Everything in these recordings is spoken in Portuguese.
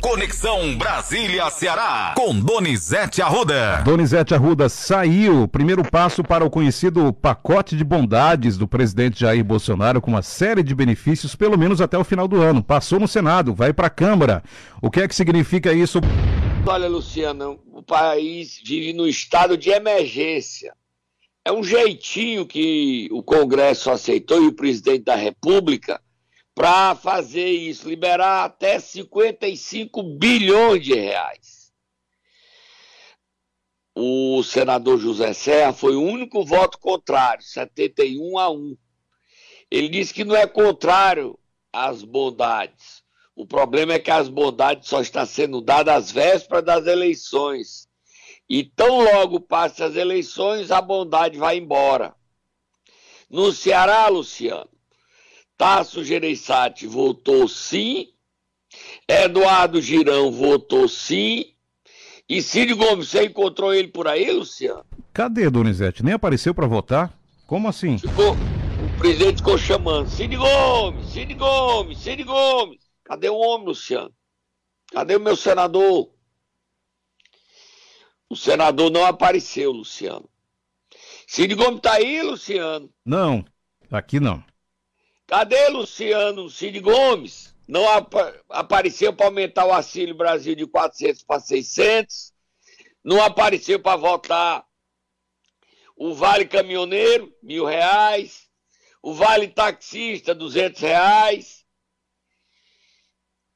Conexão Brasília-Ceará, com Donizete Arruda. Donizete Arruda saiu, primeiro passo para o conhecido pacote de bondades do presidente Jair Bolsonaro, com uma série de benefícios, pelo menos até o final do ano. Passou no Senado, vai para a Câmara. O que é que significa isso? Olha, Luciano, o país vive no estado de emergência. É um jeitinho que o Congresso aceitou e o presidente da República para fazer isso, liberar até 55 bilhões de reais. O senador José Serra foi o único voto contrário, 71 a 1. Ele disse que não é contrário às bondades. O problema é que as bondades só estão sendo dadas às vésperas das eleições. E tão logo passem as eleições, a bondade vai embora. No Ceará, Luciano, Tasso Gereissati votou sim, Eduardo Girão votou sim, e Ciro Gomes, você encontrou ele por aí, Luciano? Cadê, Donizete? Nem apareceu para votar? Como assim? Ficou, o presidente ficou chamando, Cid Gomes, Cid Gomes, Cid Gomes. Cadê o homem, Luciano? Cadê o meu senador? O senador não apareceu, Luciano. Cid Gomes tá aí, Luciano? Não, aqui não. Cadê Luciano Cid Gomes? Não ap apareceu para aumentar o auxílio Brasil de 400 para 600. Não apareceu para votar o Vale Caminhoneiro, mil reais. O Vale Taxista, 200 reais.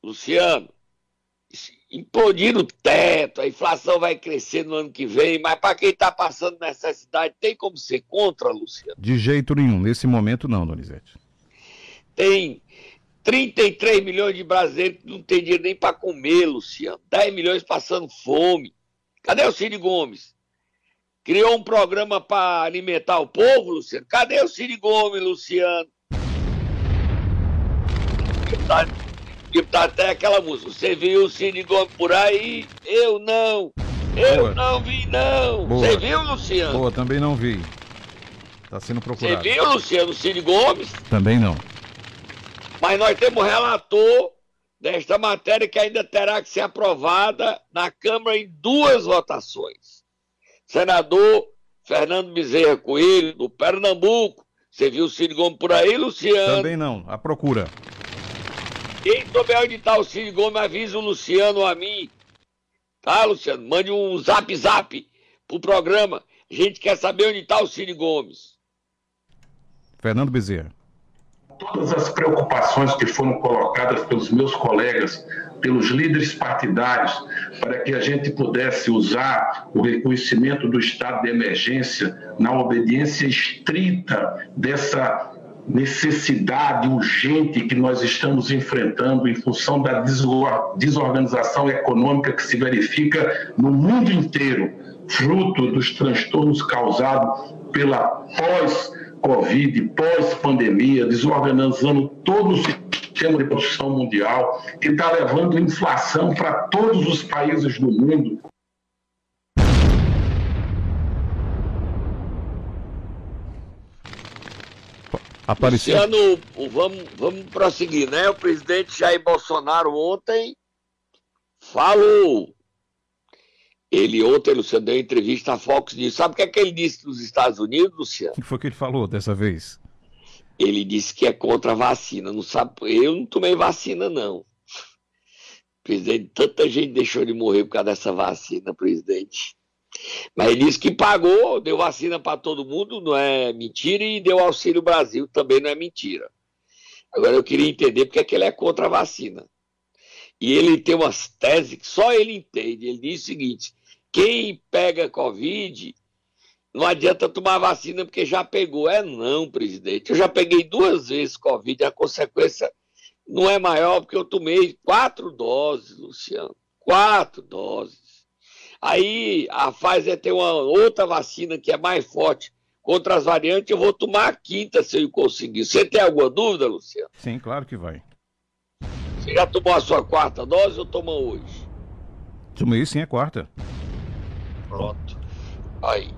Luciano, implodir o teto, a inflação vai crescer no ano que vem, mas para quem está passando necessidade, tem como ser contra, Luciano? De jeito nenhum, nesse momento não, Donizete tem 33 milhões de brasileiros que não tem dinheiro nem para comer, Luciano. 10 milhões passando fome. Cadê o Ciro Gomes? Criou um programa para alimentar o povo, Luciano. Cadê o Ciro Gomes, Luciano? Tá, tá até aquela música. Você viu o Ciro Gomes por aí? Eu não. Eu Boa. não vi, não. Boa. Você viu, Luciano? Boa, também não vi. Tá sendo procurado. Você viu, Luciano, o Ciro Gomes? Também não. Mas nós temos relator desta matéria que ainda terá que ser aprovada na Câmara em duas votações. Senador Fernando Bezerra Coelho, do Pernambuco. Você viu o Cid Gomes por aí, Luciano? Também não, a procura. Quem souber onde está o Cid Gomes, avisa o Luciano a mim. Tá, Luciano? Mande um zap zap pro programa. A gente quer saber onde está o Cid Gomes. Fernando Bezerra todas as preocupações que foram colocadas pelos meus colegas, pelos líderes partidários, para que a gente pudesse usar o reconhecimento do estado de emergência na obediência estrita dessa necessidade urgente que nós estamos enfrentando em função da desorganização econômica que se verifica no mundo inteiro, fruto dos transtornos causados pela pós Covid, pós-pandemia, desorganizando todo o sistema de produção mundial, que está levando inflação para todos os países do mundo. Apareceu. Luciano, vamos, vamos prosseguir, né? O presidente Jair Bolsonaro ontem falou ele ontem, Luciano, deu entrevista à Fox News. Sabe o que é que ele disse nos Estados Unidos, Luciano? O que foi que ele falou dessa vez? Ele disse que é contra a vacina. Não sabe, eu não tomei vacina, não. Presidente, tanta gente deixou de morrer por causa dessa vacina, presidente. Mas ele disse que pagou, deu vacina para todo mundo, não é mentira, e deu auxílio Brasil, também não é mentira. Agora eu queria entender porque é que ele é contra a vacina. E ele tem umas teses que só ele entende. Ele diz o seguinte: quem pega Covid, não adianta tomar vacina porque já pegou. É não, presidente. Eu já peguei duas vezes Covid, a consequência não é maior porque eu tomei quatro doses, Luciano. Quatro doses. Aí a Pfizer tem uma outra vacina que é mais forte contra as variantes. Eu vou tomar a quinta se eu conseguir. Você tem alguma dúvida, Luciano? Sim, claro que vai. Você já tomou a sua quarta dose ou tomou hoje? Tomei sim, a quarta. Pronto. Aí.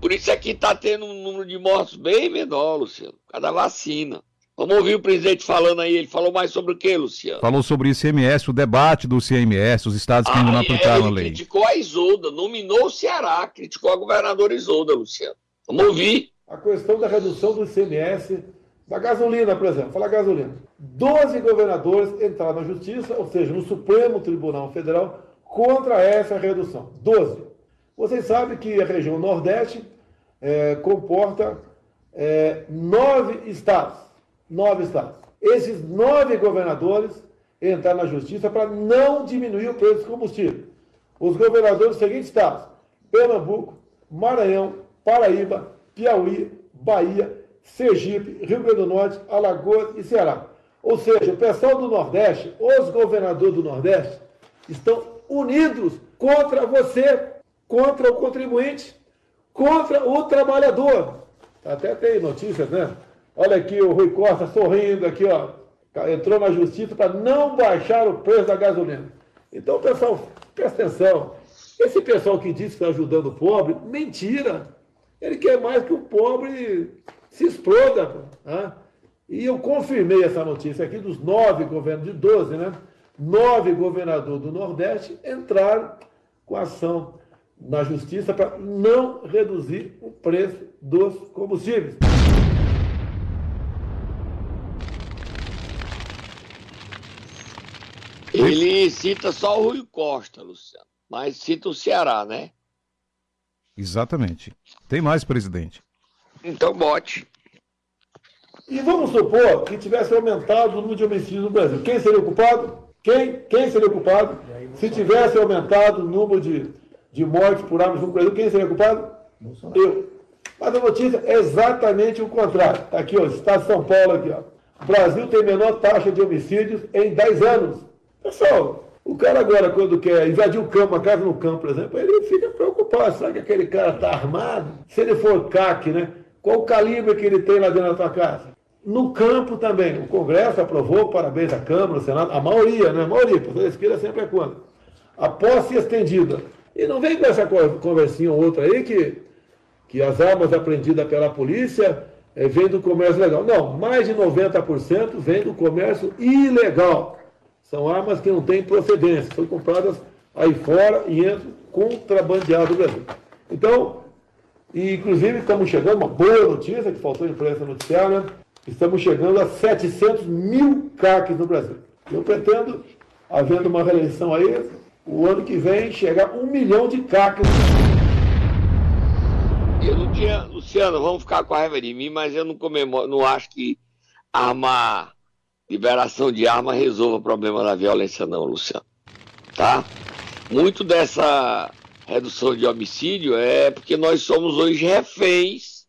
Por isso aqui está tendo um número de mortos bem menor, Luciano, por causa da vacina. Vamos ouvir o presidente falando aí. Ele falou mais sobre o que, Luciano? Falou sobre o ICMS, o debate do ICMS, os estados que ainda não Ah, aplicaram a ele lei. criticou a Isolda, nominou o Ceará, criticou a governadora Isolda, Luciano. Vamos ouvir. a questão da redução do ICMS da gasolina, por exemplo. Fala gasolina. 12 governadores entraram na justiça, ou seja, no Supremo Tribunal Federal, contra essa redução. 12. Vocês sabem que a região Nordeste eh, comporta eh, nove estados. Nove estados. Esses nove governadores entraram na justiça para não diminuir o preço do combustível. Os governadores dos seguintes estados: Pernambuco, Maranhão, Paraíba, Piauí, Bahia, Sergipe, Rio Grande do Norte, Alagoas e Ceará. Ou seja, o pessoal do Nordeste, os governadores do Nordeste, estão unidos contra você, contra o contribuinte, contra o trabalhador. Até tem notícias, né? Olha aqui o Rui Costa sorrindo aqui, ó. Entrou na justiça para não baixar o preço da gasolina. Então, pessoal, presta atenção. Esse pessoal que diz que está ajudando o pobre, mentira. Ele quer mais que o pobre se exploda. né? E eu confirmei essa notícia aqui dos nove governos, de 12, né? Nove governadores do Nordeste entraram com ação na justiça para não reduzir o preço dos combustíveis. Ele cita só o Rui Costa, Luciano. Mas cita o Ceará, né? Exatamente. Tem mais, presidente. Então bote. E vamos supor que tivesse aumentado o número de homicídios no Brasil. Quem seria o culpado? Quem? Quem seria o culpado? Se tivesse aumentado o número de, de mortes por armas no Brasil, quem seria culpado? Eu. Mas a notícia é exatamente o contrário. Está aqui, ó, Estado de São Paulo aqui, ó. O Brasil tem menor taxa de homicídios em 10 anos. Pessoal, o cara agora, quando quer invadir o campo, uma casa no campo, por exemplo, ele fica preocupado. Será que aquele cara está armado? Se ele for CAC, né? Qual o calibre que ele tem lá dentro da tua casa? No campo também. O Congresso aprovou, parabéns à Câmara, ao Senado, a maioria, né? A maioria, porque a esquerda sempre é contra. A posse estendida. E não vem com essa co- conversinha ou outra aí que, que as armas apreendidas pela polícia eh, vêm do comércio legal. Não, mais de 90% vem do comércio ilegal. São armas que não têm procedência, são compradas aí fora e entram contrabandeadas no Brasil. Então, e, inclusive, estamos chegando, uma boa notícia que faltou a imprensa noticiar, né? Estamos chegando a 700 mil CACs no Brasil. Eu pretendo, havendo uma reeleição aí, o ano que vem, chegar um milhão de CACs. Eu não tinha. Luciano, vamos ficar com a raiva de mim, mas eu não comemoro, não acho que arma, liberação de arma resolva o problema da violência, não, Luciano. Tá? Muito dessa redução de homicídio é porque nós somos hoje reféns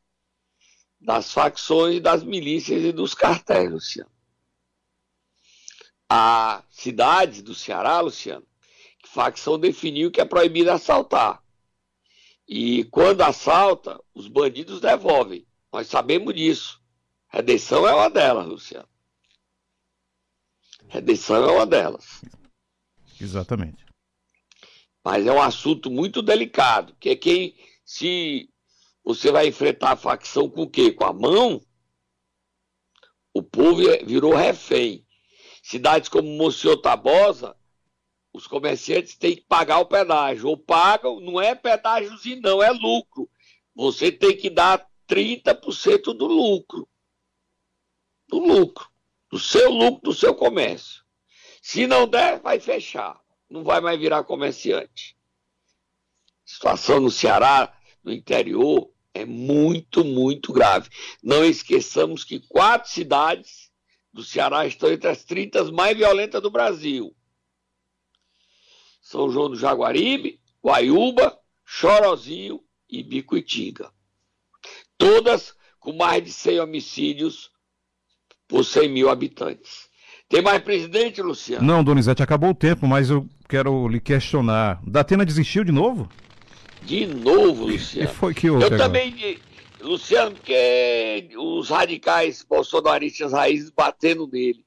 das facções, das milícias e dos cartéis, Luciano. A cidade do Ceará, Luciano, facção definiu que é proibido assaltar. E quando assalta, os bandidos devolvem. Nós sabemos disso. Redenção é uma delas, Luciano. Redenção é uma delas. Exatamente. Mas é um assunto muito delicado, que é quem, se você vai enfrentar a facção com o quê? Com a mão? O povo é- virou refém. Cidades como Monsenhor Tabosa, os comerciantes têm que pagar o pedágio. Ou pagam, não é pedágiozinho, não, é lucro. Você tem que dar 30% do lucro. Do lucro. Do seu lucro, do seu comércio. Se não der, vai fechar. Não vai mais virar comerciante. Situação no Ceará, no interior, é muito, muito grave. Não esqueçamos que quatro cidades do Ceará estão entre as 30 mais violentas do Brasil. São João do Jaguaribe, Guaiúba, Chorozinho e Bicuitinga. Todas com mais de 100 homicídios por 100 mil habitantes. Tem mais presidente, Luciano? Não, Donizete, acabou o tempo, mas eu quero lhe questionar. Datena desistiu de novo? De novo, Luciano. foi que houve Eu também, Luciano, porque os radicais bolsonaristas raízes batendo nele.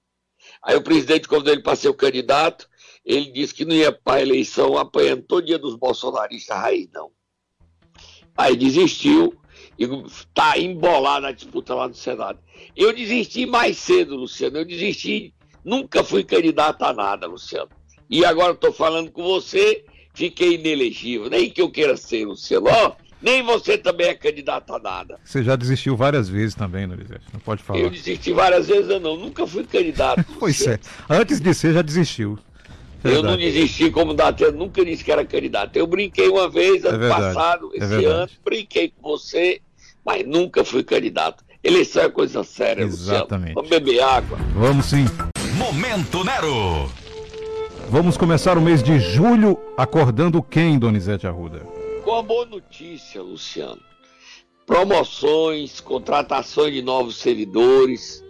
Aí o presidente, quando ele para ser o candidato, ele disse que não ia para a eleição apanhando todo dia dos bolsonaristas raiz, não. Aí desistiu, e está embolado na disputa lá no Senado. Eu desisti mais cedo, Luciano. Eu desisti, nunca fui candidato a nada, Luciano. E agora estou falando com você, fiquei inelegível. Nem que eu queira ser, Luciano. Ó, nem você também é candidato a nada. Você já desistiu várias vezes também, Donizete. Não pode falar. Eu desisti várias vezes, não. Nunca fui candidato. pois é. Antes de ser, já desistiu. Verdade. Eu não desisti como eu nunca disse que era candidato. Eu brinquei uma vez, ano é passado, é esse ano, brinquei com você, mas nunca fui candidato. Eleição é coisa séria, Exatamente. Luciano. Vamos beber água. Vamos sim. Momento Nero. Vamos começar o mês de julho acordando quem, Donizete Arruda? Com uma boa notícia, Luciano. Promoções, contratações de novos servidores,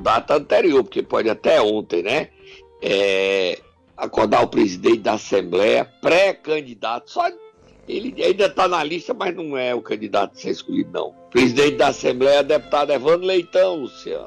data anterior, porque pode até ontem, né? É, acordar o presidente da Assembleia, pré-candidato, só ele ainda está na lista, mas não é o candidato a ser escolhido, não. Presidente da Assembleia, deputado Evandro Leitão, Luciano.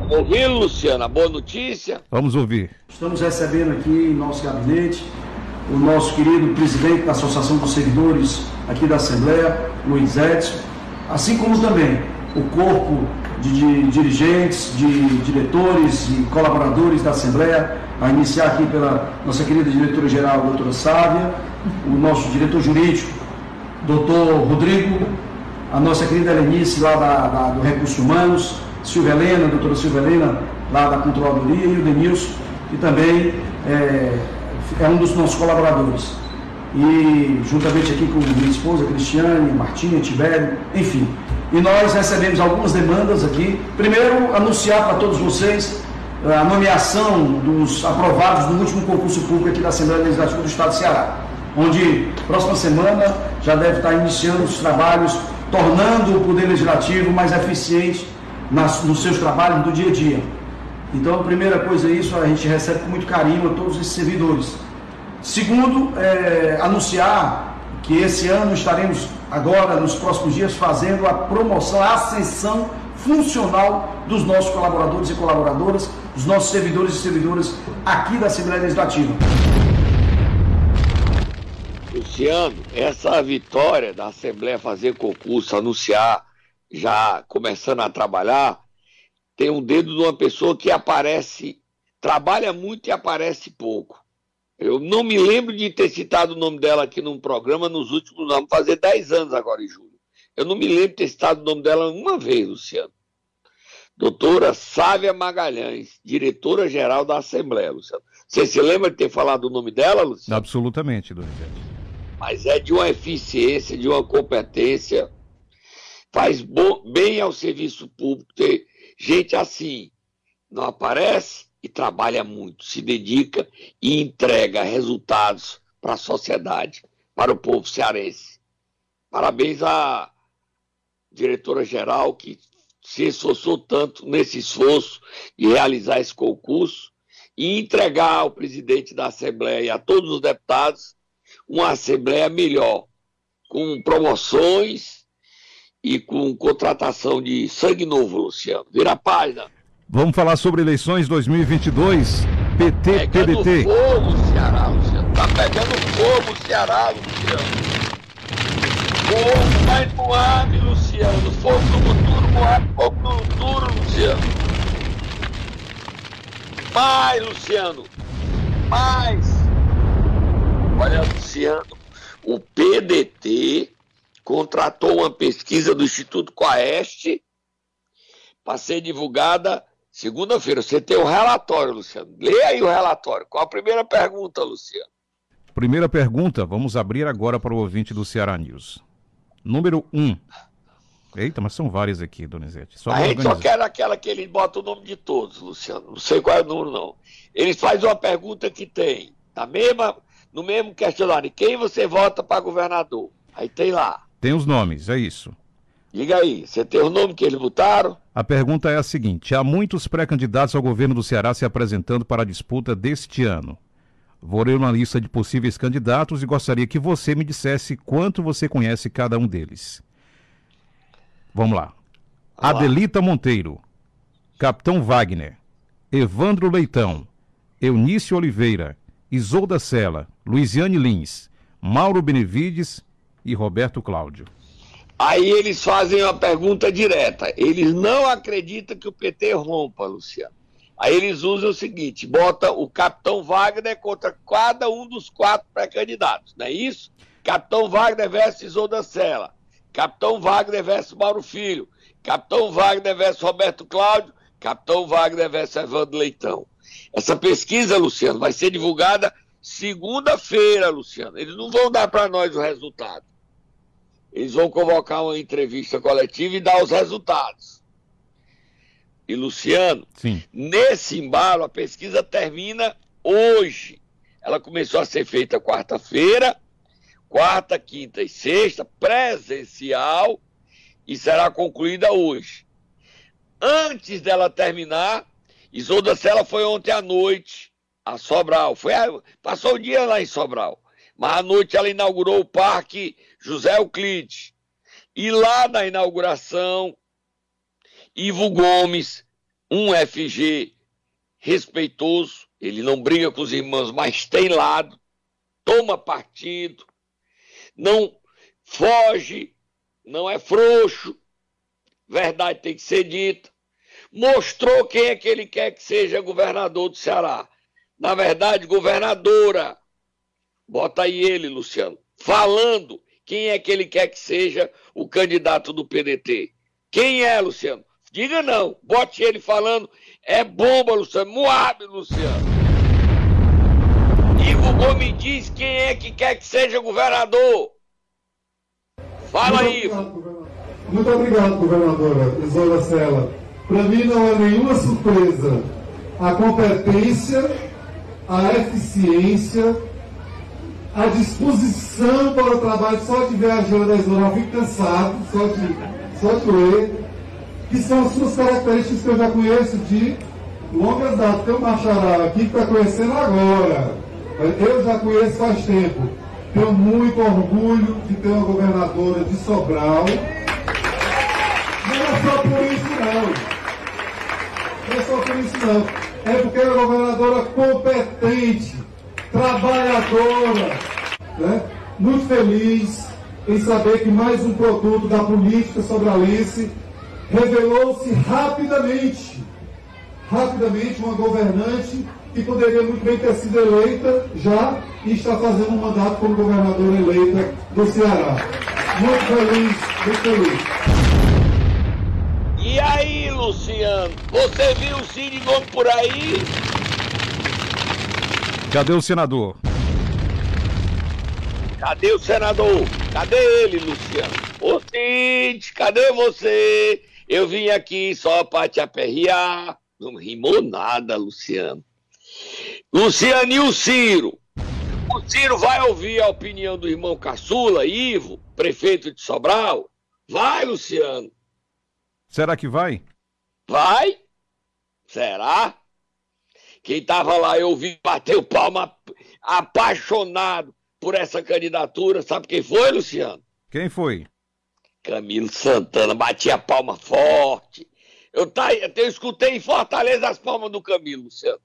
Vamos ouvir, Luciano, a boa notícia? Vamos ouvir. Estamos recebendo aqui em nosso gabinete o nosso querido presidente da Associação dos Servidores aqui da Assembleia, Luiz Edson, assim como também o corpo de, de dirigentes, de diretores e colaboradores da Assembleia, a iniciar aqui pela nossa querida diretora-geral, doutora Sávia, o nosso diretor jurídico, doutor Rodrigo, a nossa querida Helenice, lá da, da, do Recursos Humanos, Silvia Helena, doutora Silvia Helena, lá da Controladoria, e o Denilson, e também é, é um dos nossos colaboradores. E juntamente aqui com minha esposa, Cristiane, Martinha, Tibério, enfim. E nós recebemos algumas demandas aqui. Primeiro, anunciar para todos vocês eh, a nomeação dos aprovados no último concurso público aqui da Assembleia Legislativa do Estado de Ceará, onde próxima semana já deve estar iniciando os trabalhos, tornando o Poder Legislativo mais eficiente nas, nos seus trabalhos do dia a dia. Então, a primeira coisa é isso, a gente recebe com muito carinho a todos esses servidores. Segundo, é, anunciar que esse ano estaremos agora, nos próximos dias, fazendo a promoção, a ascensão funcional dos nossos colaboradores e colaboradoras, dos nossos servidores e servidoras aqui da Assembleia Legislativa. Luciano, essa vitória da Assembleia fazer concurso, anunciar, já começando a trabalhar, tem um dedo de uma pessoa que aparece, trabalha muito e aparece pouco. Eu não me lembro de ter citado o nome dela aqui num programa nos últimos anos, fazer 10 anos agora em julho. Eu não me lembro de ter citado o nome dela uma vez, Luciano. Doutora Sávia Magalhães, diretora-geral da Assembleia, Luciano. Você se lembra de ter falado o nome dela, Luciano? Absolutamente, Donizete. Mas é de uma eficiência, de uma competência, faz bom, bem ao serviço público ter Gente assim não aparece e trabalha muito, se dedica e entrega resultados para a sociedade, para o povo cearense. Parabéns à diretora-geral que se esforçou tanto nesse esforço de realizar esse concurso e entregar ao presidente da Assembleia e a todos os deputados uma Assembleia melhor, com promoções e com contratação de sangue novo, Luciano. Vira a página. Vamos falar sobre eleições 2022. PT, pegando PDT. fogo, Ceará, Luciano. Tá pegando fogo, Ceará, Luciano. Fogo mais no ar, Luciano. Fogo no futuro, no ar, fogo no futuro, Luciano. Mais, Luciano. Mais. Olha, Luciano, o PDT contratou uma pesquisa do Instituto Coeste para ser divulgada segunda-feira. Você tem o um relatório, Luciano. Lê aí o relatório. Qual a primeira pergunta, Luciano? Primeira pergunta, vamos abrir agora para o ouvinte do Ceará News. Número 1. Um. Eita, mas são várias aqui, Donizete. Só a gente organizar. só quer aquela que ele bota o nome de todos, Luciano. Não sei qual é o número, não. Ele faz uma pergunta que tem, na mesma, no mesmo questionário, quem você vota para governador? Aí tem lá. Tem os nomes, é isso. Diga aí, você tem o nome que eles votaram? A pergunta é a seguinte: há muitos pré-candidatos ao governo do Ceará se apresentando para a disputa deste ano. Vou ler uma lista de possíveis candidatos e gostaria que você me dissesse quanto você conhece cada um deles. Vamos lá. Adelita Monteiro, Capitão Wagner, Evandro Leitão, Eunício Oliveira, Isolda Sela, Luiziane Lins, Mauro Benevides e Roberto Cláudio. Aí eles fazem uma pergunta direta. Eles não acreditam que o PT rompa, Luciano. Aí eles usam o seguinte: bota o capitão Wagner contra cada um dos quatro pré-candidatos, não é isso? Capitão Wagner versus Isolda Sela, Capitão Wagner versus Mauro Filho, Capitão Wagner versus Roberto Cláudio, Capitão Wagner versus Evandro Leitão. Essa pesquisa, Luciano, vai ser divulgada segunda-feira, Luciano. Eles não vão dar para nós o resultado. Eles vão convocar uma entrevista coletiva e dar os resultados. E, Luciano, Sim. nesse embalo, a pesquisa termina hoje. Ela começou a ser feita quarta-feira, quarta, quinta e sexta, presencial, e será concluída hoje. Antes dela terminar, Isolda Sela foi ontem à noite a Sobral. Foi passou o dia lá em Sobral. Mas à noite ela inaugurou o Parque José Euclides. E lá na inauguração, Ivo Gomes, um FG respeitoso, ele não briga com os irmãos, mas tem lado, toma partido, não foge, não é frouxo, verdade tem que ser dita. Mostrou quem é que ele quer que seja governador do Ceará. Na verdade, governadora. Bota aí ele, Luciano, falando quem é que ele quer que seja o candidato do PDT. Quem é, Luciano? Diga não, bote ele falando. É bomba, Luciano. Moab, Luciano. Ivo Gomes diz quem é que quer que seja governador. Fala, Muito Ivo. obrigado. Muito obrigado, governadora Isola Sela. Para mim não é nenhuma surpresa a competência, a eficiência, a disposição para o trabalho. Só de ver a agenda da Isola eu fico cansado, só de, só de ler. Que são as suas características que eu já conheço de longas datas. Tem um bacharel aqui que está conhecendo agora. Eu já conheço faz tempo. Tenho muito orgulho de ter uma governadora de Sobral. Não é só por isso não. Não é só por isso não. É porque é uma governadora competente, trabalhadora, né? muito feliz em saber que mais um produto da política sobralense revelou-se rapidamente, rapidamente uma governante que poderia muito bem ter sido eleita já e está fazendo um mandato como governadora eleita do Ceará. Muito feliz, muito feliz. E aí, Luciano? Você viu o Cid Gomes por aí? Cadê o senador? Cadê o senador? Cadê ele, Luciano? Ô Cid, cadê você? Eu vim aqui só pra te aperrear. Não rimou nada, Luciano. Luciano e o Ciro? O Ciro vai ouvir a opinião do irmão caçula, Ivo, prefeito de Sobral? Vai, Luciano. Será que vai? Vai? Será? Quem tava lá, eu vi, bateu palma apaixonado por essa candidatura. Sabe quem foi, Luciano? Quem foi? Camilo Santana, batia palma forte. Eu, tá, eu escutei em Fortaleza as palmas do Camilo, Luciano.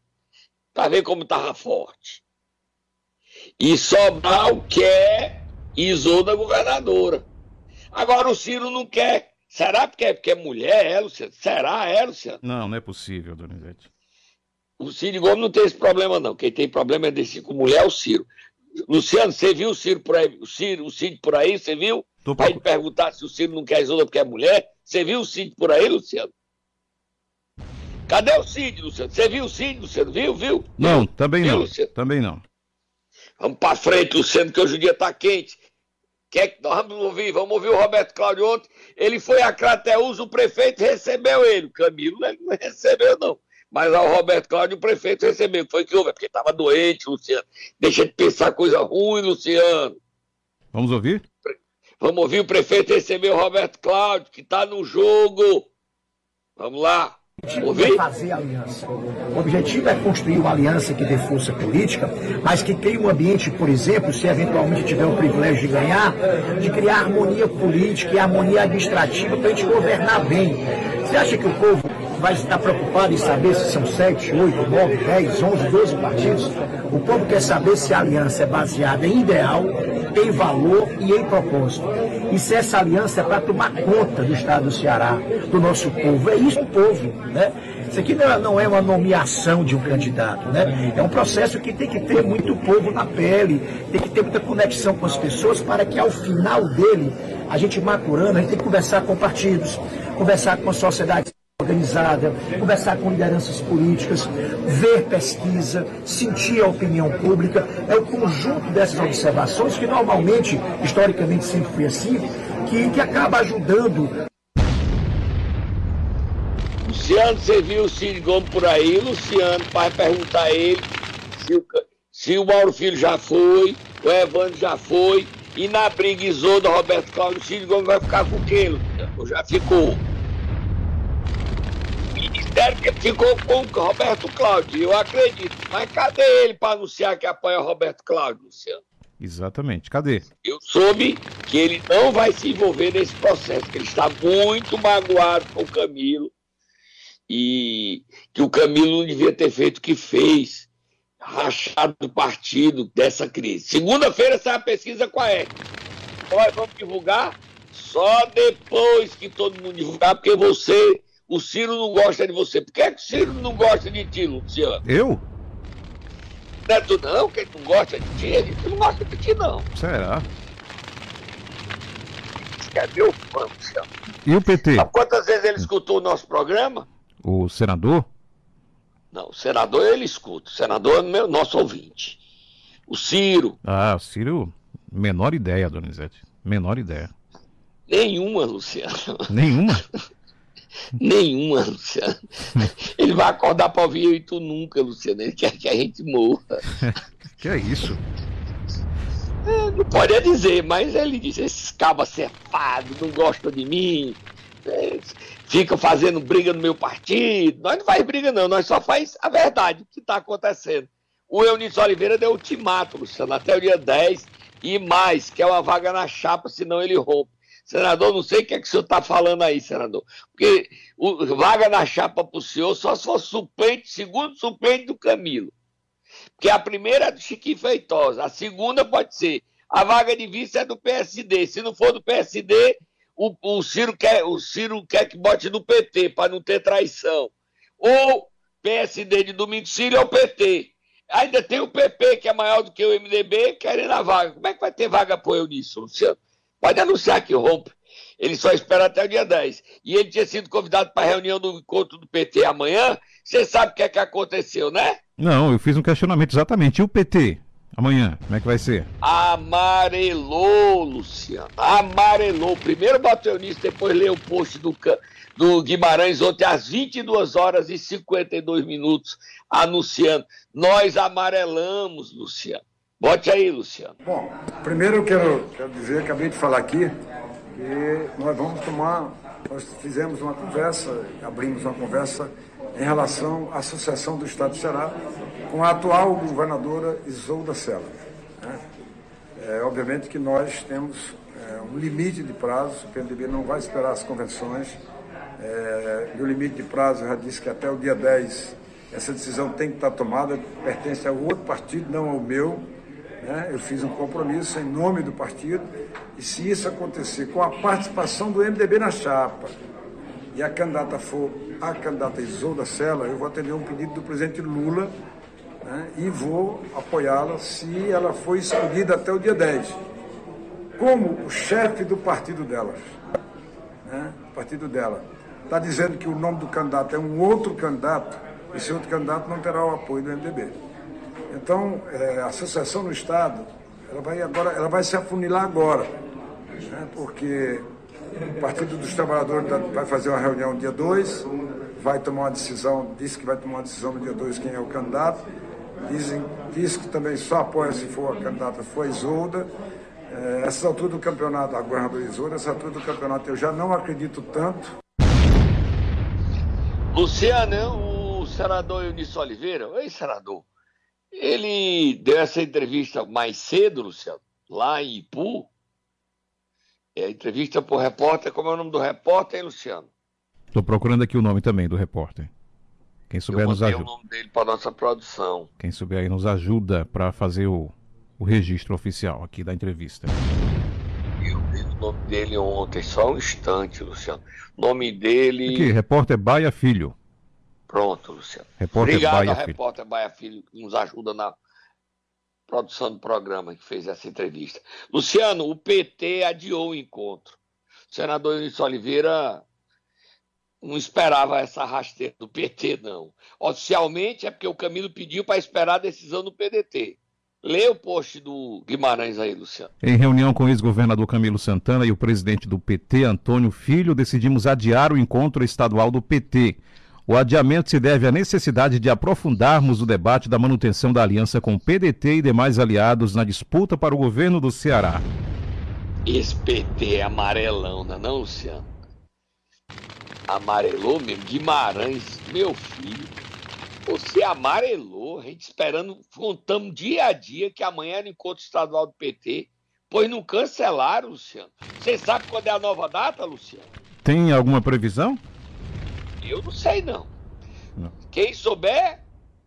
Pra ver como tava forte. E Sobral quer Isolda governadora. Agora o Ciro não quer. Será porque é, porque é mulher, é, Luciano? Será, é, Luciano? Não, não é possível, Donizete. O Ciro Gomes não tem esse problema, não. Quem tem problema é decidir com mulher é o Ciro. Luciano, você viu o Ciro por aí? O Ciro, o Cid por aí, você viu? Tô procu- perguntar se o Ciro não quer Isolda porque é mulher? Você viu o Cid por aí, Luciano? Cadê o Cid, Luciano? Você viu o Cid, Luciano? Viu, viu? Não, também Viu, não. Luciano? Também não. Vamos pra frente, Luciano, que hoje o dia tá quente. Quer que nós vamos ouvir? Vamos ouvir o Roberto Cláudio ontem. Ele foi a Crateus, o prefeito recebeu ele. O Camilo ele não recebeu, não. Mas lá o Roberto Cláudio, o prefeito recebeu. Foi que houve, é porque estava doente, Luciano. Deixa de pensar coisa ruim, Luciano. Vamos ouvir? Vamos ouvir o prefeito receber o Roberto Cláudio, que está no jogo. Vamos lá. objetivo é fazer aliança. O objetivo é construir uma aliança que dê força política, mas que crie um ambiente, por exemplo, se eventualmente tiver o privilégio de ganhar, de criar harmonia política e harmonia administrativa para a gente governar bem. Você acha que o povo vai estar preocupado em saber se são 7, 8, 9, 10, 11, 12 partidos? O povo quer saber se a aliança é baseada em ideal, em valor e em propósito. E se essa aliança é para tomar conta do Estado do Ceará, do nosso povo. É isso o povo, né? Isso aqui não é, é uma nomeação de um candidato, né? É um processo que tem que ter muito povo na pele, tem que ter muita conexão com as pessoas para que ao final dele, a gente maturando, a gente tem que conversar com partidos, conversar com a sociedade organizada, conversar com lideranças políticas, ver pesquisa, sentir a opinião pública. É o conjunto dessas observações que normalmente, historicamente sempre foi assim, que, que acaba ajudando. Luciano, você viu o Cid Gomes por aí? Luciano, para perguntar a ele se o, se o Mauro Filho já foi, o Evandro já foi, e na briga Isoda, Roberto Cláudio, o Cid Gomes vai ficar com quem, Luciano? Ou já ficou? Ministério que ficou com o Roberto Cláudio, eu acredito. Mas cadê ele para anunciar que apoia o Roberto Cláudio, Luciano? Exatamente, cadê? Eu soube que ele não vai se envolver nesse processo, que ele está muito magoado com o Camilo e que o Camilo não devia ter feito o que fez, rachado do partido dessa crise. Segunda-feira sai a pesquisa com a EC. Nós vamos divulgar só depois que todo mundo divulgar, porque você o Ciro não gosta de você. Por que, é que o Ciro não gosta de ti, Luciano? Eu? Não é tu não, que não gosta de ti, ele não gosta de ti, não. Será? É meu fã, Luciano. E o PT? Sabe quantas vezes ele escutou o nosso programa? O senador? Não, o senador ele escuta. O senador é meu, nosso ouvinte. O Ciro. Ah, o Ciro, menor ideia, Donizete. Menor ideia. Nenhuma, Luciano. Nenhuma? Nenhuma, Luciano. Ele vai acordar para ouvir eu e tu nunca, Luciano. Ele quer que a gente morra. que é isso? É, não pode dizer, mas ele diz: esses cabas cefados não gostam de mim, é, ficam fazendo briga no meu partido. Nós não faz briga, não, nós só faz a verdade, o que está acontecendo. O Eunício Oliveira deu ultimato, Luciano, até o dia 10 e mais, que é uma vaga na chapa, senão ele rompe. Senador, não sei o que é que o senhor está falando aí, senador. Porque o, vaga na chapa para o senhor só se for suplente, segundo suplente do Camilo. Porque a primeira é do Chiquinho Feitosa, a segunda pode ser. A vaga de vice é do PSD. Se não for do PSD, o, o, Ciro, quer, o Ciro quer que bote no PT, para não ter traição. Ou PSD de Domingo Ciro é o PT. Ainda tem o PP, que é maior do que o MDB, querendo a vaga. Como é que vai ter vaga eu nisso, Luciano? Pode anunciar que rompe. Ele só espera até o dia 10. E ele tinha sido convidado para a reunião do encontro do PT amanhã. Você sabe o que é que aconteceu, né? Não, eu fiz um questionamento exatamente. E o PT? Amanhã, como é que vai ser? Amarelou, Luciano. Amarelou. Primeiro bateu nisso, depois leu o post do, do Guimarães ontem às 22 horas e 52 minutos, anunciando. Nós amarelamos, Luciano. Bote aí, Luciano. Bom, primeiro eu quero, quero dizer, acabei de falar aqui, que nós vamos tomar, nós fizemos uma conversa, abrimos uma conversa em relação à Associação do Estado de Ceará com a atual governadora Isolda Sela. Né? É, obviamente que nós temos é, um limite de prazo, o PMDB não vai esperar as convenções, é, e o limite de prazo já disse que até o dia 10 essa decisão tem que estar tomada, pertence ao outro partido, não ao meu, né? Eu fiz um compromisso em nome do partido e se isso acontecer com a participação do MDB na chapa e a candidata for a candidata Isolda Sela, eu vou atender um pedido do presidente Lula né? e vou apoiá-la se ela for escolhida até o dia 10, como o chefe do partido delas, né? o partido dela. Está dizendo que o nome do candidato é um outro candidato, esse outro candidato não terá o apoio do MDB. Então, é, a associação no Estado, ela vai, agora, ela vai se afunilar agora, né, porque o Partido dos Trabalhadores vai fazer uma reunião dia 2, vai tomar uma decisão, disse que vai tomar uma decisão no dia 2 quem é o candidato, dizem, diz que também só apoia se for a candidata for a Isolda. É, essa altura do campeonato, a governadora Isolda, essa altura do campeonato eu já não acredito tanto, Luciano, o senador Eunício Oliveira, oi senador, ele deu essa entrevista mais cedo, Luciano, lá em Ipu. É entrevista por repórter, como é o nome do repórter, hein, Luciano? Estou procurando aqui o nome também do repórter. Quem souber Eu nos ajuda. o nome dele para nossa produção. Quem souber aí nos ajuda para fazer o, o registro oficial aqui da entrevista. Eu vi o nome dele ontem, só um instante, Luciano. O nome dele. Aqui, repórter Baia Filho. Pronto, Luciano. Repórter Obrigado Baia ao Filho. repórter Baia Filho, que nos ajuda na produção do programa, que fez essa entrevista. Luciano, o PT adiou o encontro. O senador Eunício Oliveira não esperava essa rasteira do PT, não. Oficialmente é porque o Camilo pediu para esperar a decisão do PDT. Lê o post do Guimarães aí, Luciano. Em reunião com o ex-governador Camilo Santana e o presidente do PT, Antônio Filho, decidimos adiar o encontro estadual do PT. O adiamento se deve à necessidade de aprofundarmos o debate da manutenção da aliança com o PDT e demais aliados na disputa para o governo do Ceará. Esse PT é amarelão, não é não, Luciano? Amarelou mesmo? Guimarães, meu filho. Você amarelou, a gente esperando, contamos dia a dia que amanhã era encontro estadual do PT, pois não cancelaram, Luciano. Você sabe quando é a nova data, Luciano? Tem alguma previsão? Eu não sei, não. Não. Quem souber,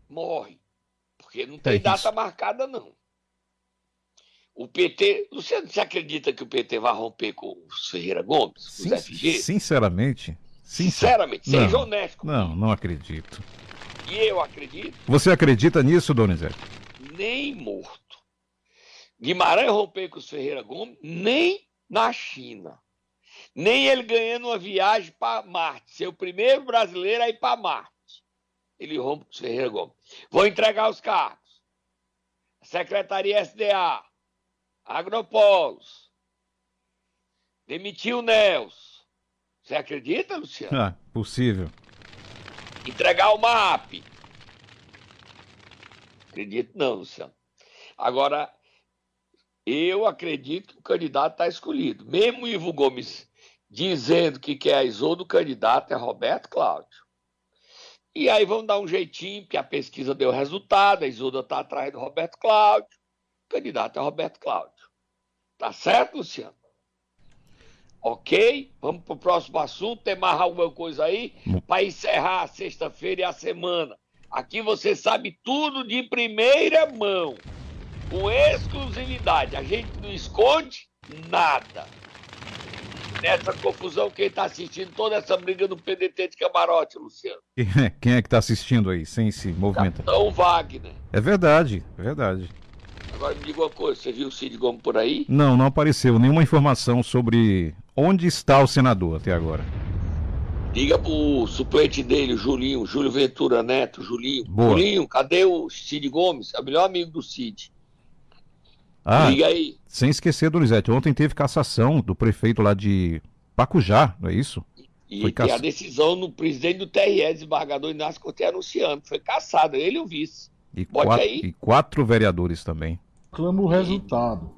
morre. Porque não tem É isso. data marcada, não. O PT. Luciano, você acredita que o PT vai romper com o Ferreira Gomes? Com Sin- os FG? sinceramente? Sincer- Sinceramente, seja Não. honesto. comigo. Não, não acredito. E eu acredito, Você acredita nisso, Donizete? nem morto. Guimarães romper com os Ferreira Gomes, nem na China. Nem ele ganhando uma viagem para Marte. Ser o primeiro brasileiro a ir para Marte. Ele rompe com os Ferreira Gomes. Vou entregar os cargos. Secretaria SDA. Agropolos. Demitiu o Nelson. Você acredita, Luciano? Ah, possível. entregar o MAP. Acredito não, Luciano. Agora, eu acredito que o candidato está escolhido. Mesmo o Ivo Gomes dizendo que quer a Isolda, o candidato é Roberto Cláudio. E aí vamos dar um jeitinho, porque a pesquisa deu resultado, a Isolda está atrás do Roberto Cláudio. O candidato é Roberto Cláudio. Tá certo, Luciano? Ok? Vamos para o próximo assunto. Tem mais alguma coisa aí? Para encerrar a sexta-feira e a semana. Aqui você sabe tudo de primeira mão. Com exclusividade. A gente não esconde nada. Nessa confusão, quem está assistindo toda essa briga do PDT de camarote, Luciano? Quem é, é que está assistindo aí, sem se movimentar? Então, Wagner. É verdade, é verdade. Agora me diga uma coisa: você viu o Cid Gomes por aí? Não, não apareceu nenhuma informação sobre onde está o senador até agora. Diga pro suplente dele, Julinho, Júlio Ventura Neto, Julinho. Boa. Julinho, cadê o Cid Gomes? É o melhor amigo do Cid. Ah, Liga aí. sem esquecer, Donizete, ontem teve cassação do prefeito lá de Pacujá, não é isso? E Foi a decisão no presidente do TRE, desembargador Inácio Cortez, anunciando. Foi caçado, ele e o vice. E, Bote quatro, aí. e quatro vereadores também. Clamo o resultado.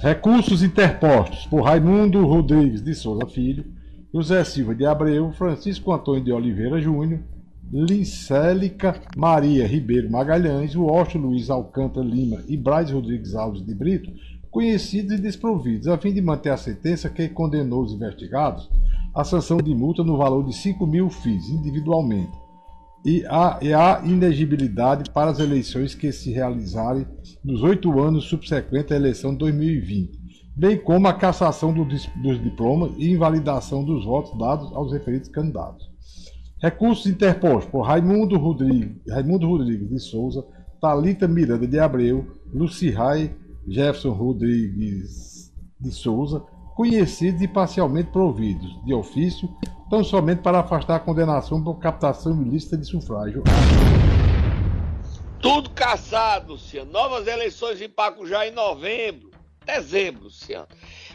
Recursos interpostos por Raimundo Rodrigues de Souza Filho, José Silva de Abreu, Francisco Antônio de Oliveira Júnior, Licélica Maria Ribeiro Magalhães, Washington Luiz Alcântara Lima e Braz Rodrigues Alves de Brito, conhecidos e desprovidos, a fim de manter a sentença que condenou os investigados à sanção de multa no valor de 5 mil FIIs individualmente e a, e a inegibilidade para as eleições que se realizarem nos oito anos subsequentes à eleição de 2020, bem como a cassação do dos diplomas e invalidação dos votos dados aos referidos candidatos. Recursos interpostos por Raimundo Rodrigues, Raimundo Rodrigues de Souza, Talita Miranda de Abreu, Lucirrai Jefferson Rodrigues de Souza, conhecidos e parcialmente providos de ofício, tão somente para afastar a condenação por captação ilícita de sufrágio. Tudo caçado, Luciano. Novas eleições em Pacujá em novembro. Dezembro, Luciano.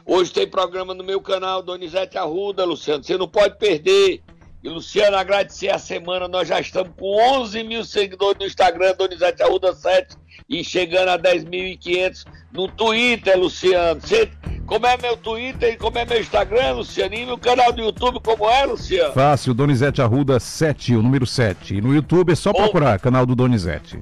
Hoje tem programa no meu canal, Donizete Arruda, Luciano. Você não pode perder. E, Luciano, agradecer a semana. Nós já estamos com 11 mil seguidores no Instagram, Donizete Arruda 7. E chegando a 10.500 no Twitter, Luciano. Você Como é meu Twitter e como é meu Instagram, Luciano? E meu canal do YouTube, como é, Luciano? Fácil, Donizete Arruda 7, o número 7. E no YouTube é só procurar, canal do Donizete.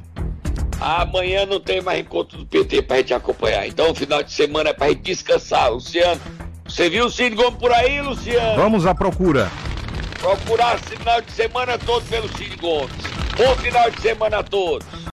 Amanhã não tem mais encontro do PT pra gente acompanhar. Então, final de semana é pra gente descansar, Luciano. Você viu o Cid Gomes por aí, Luciano? Vamos à procura. Procurar final de semana todo pelo Cid Gomes. Bom final de semana a todos.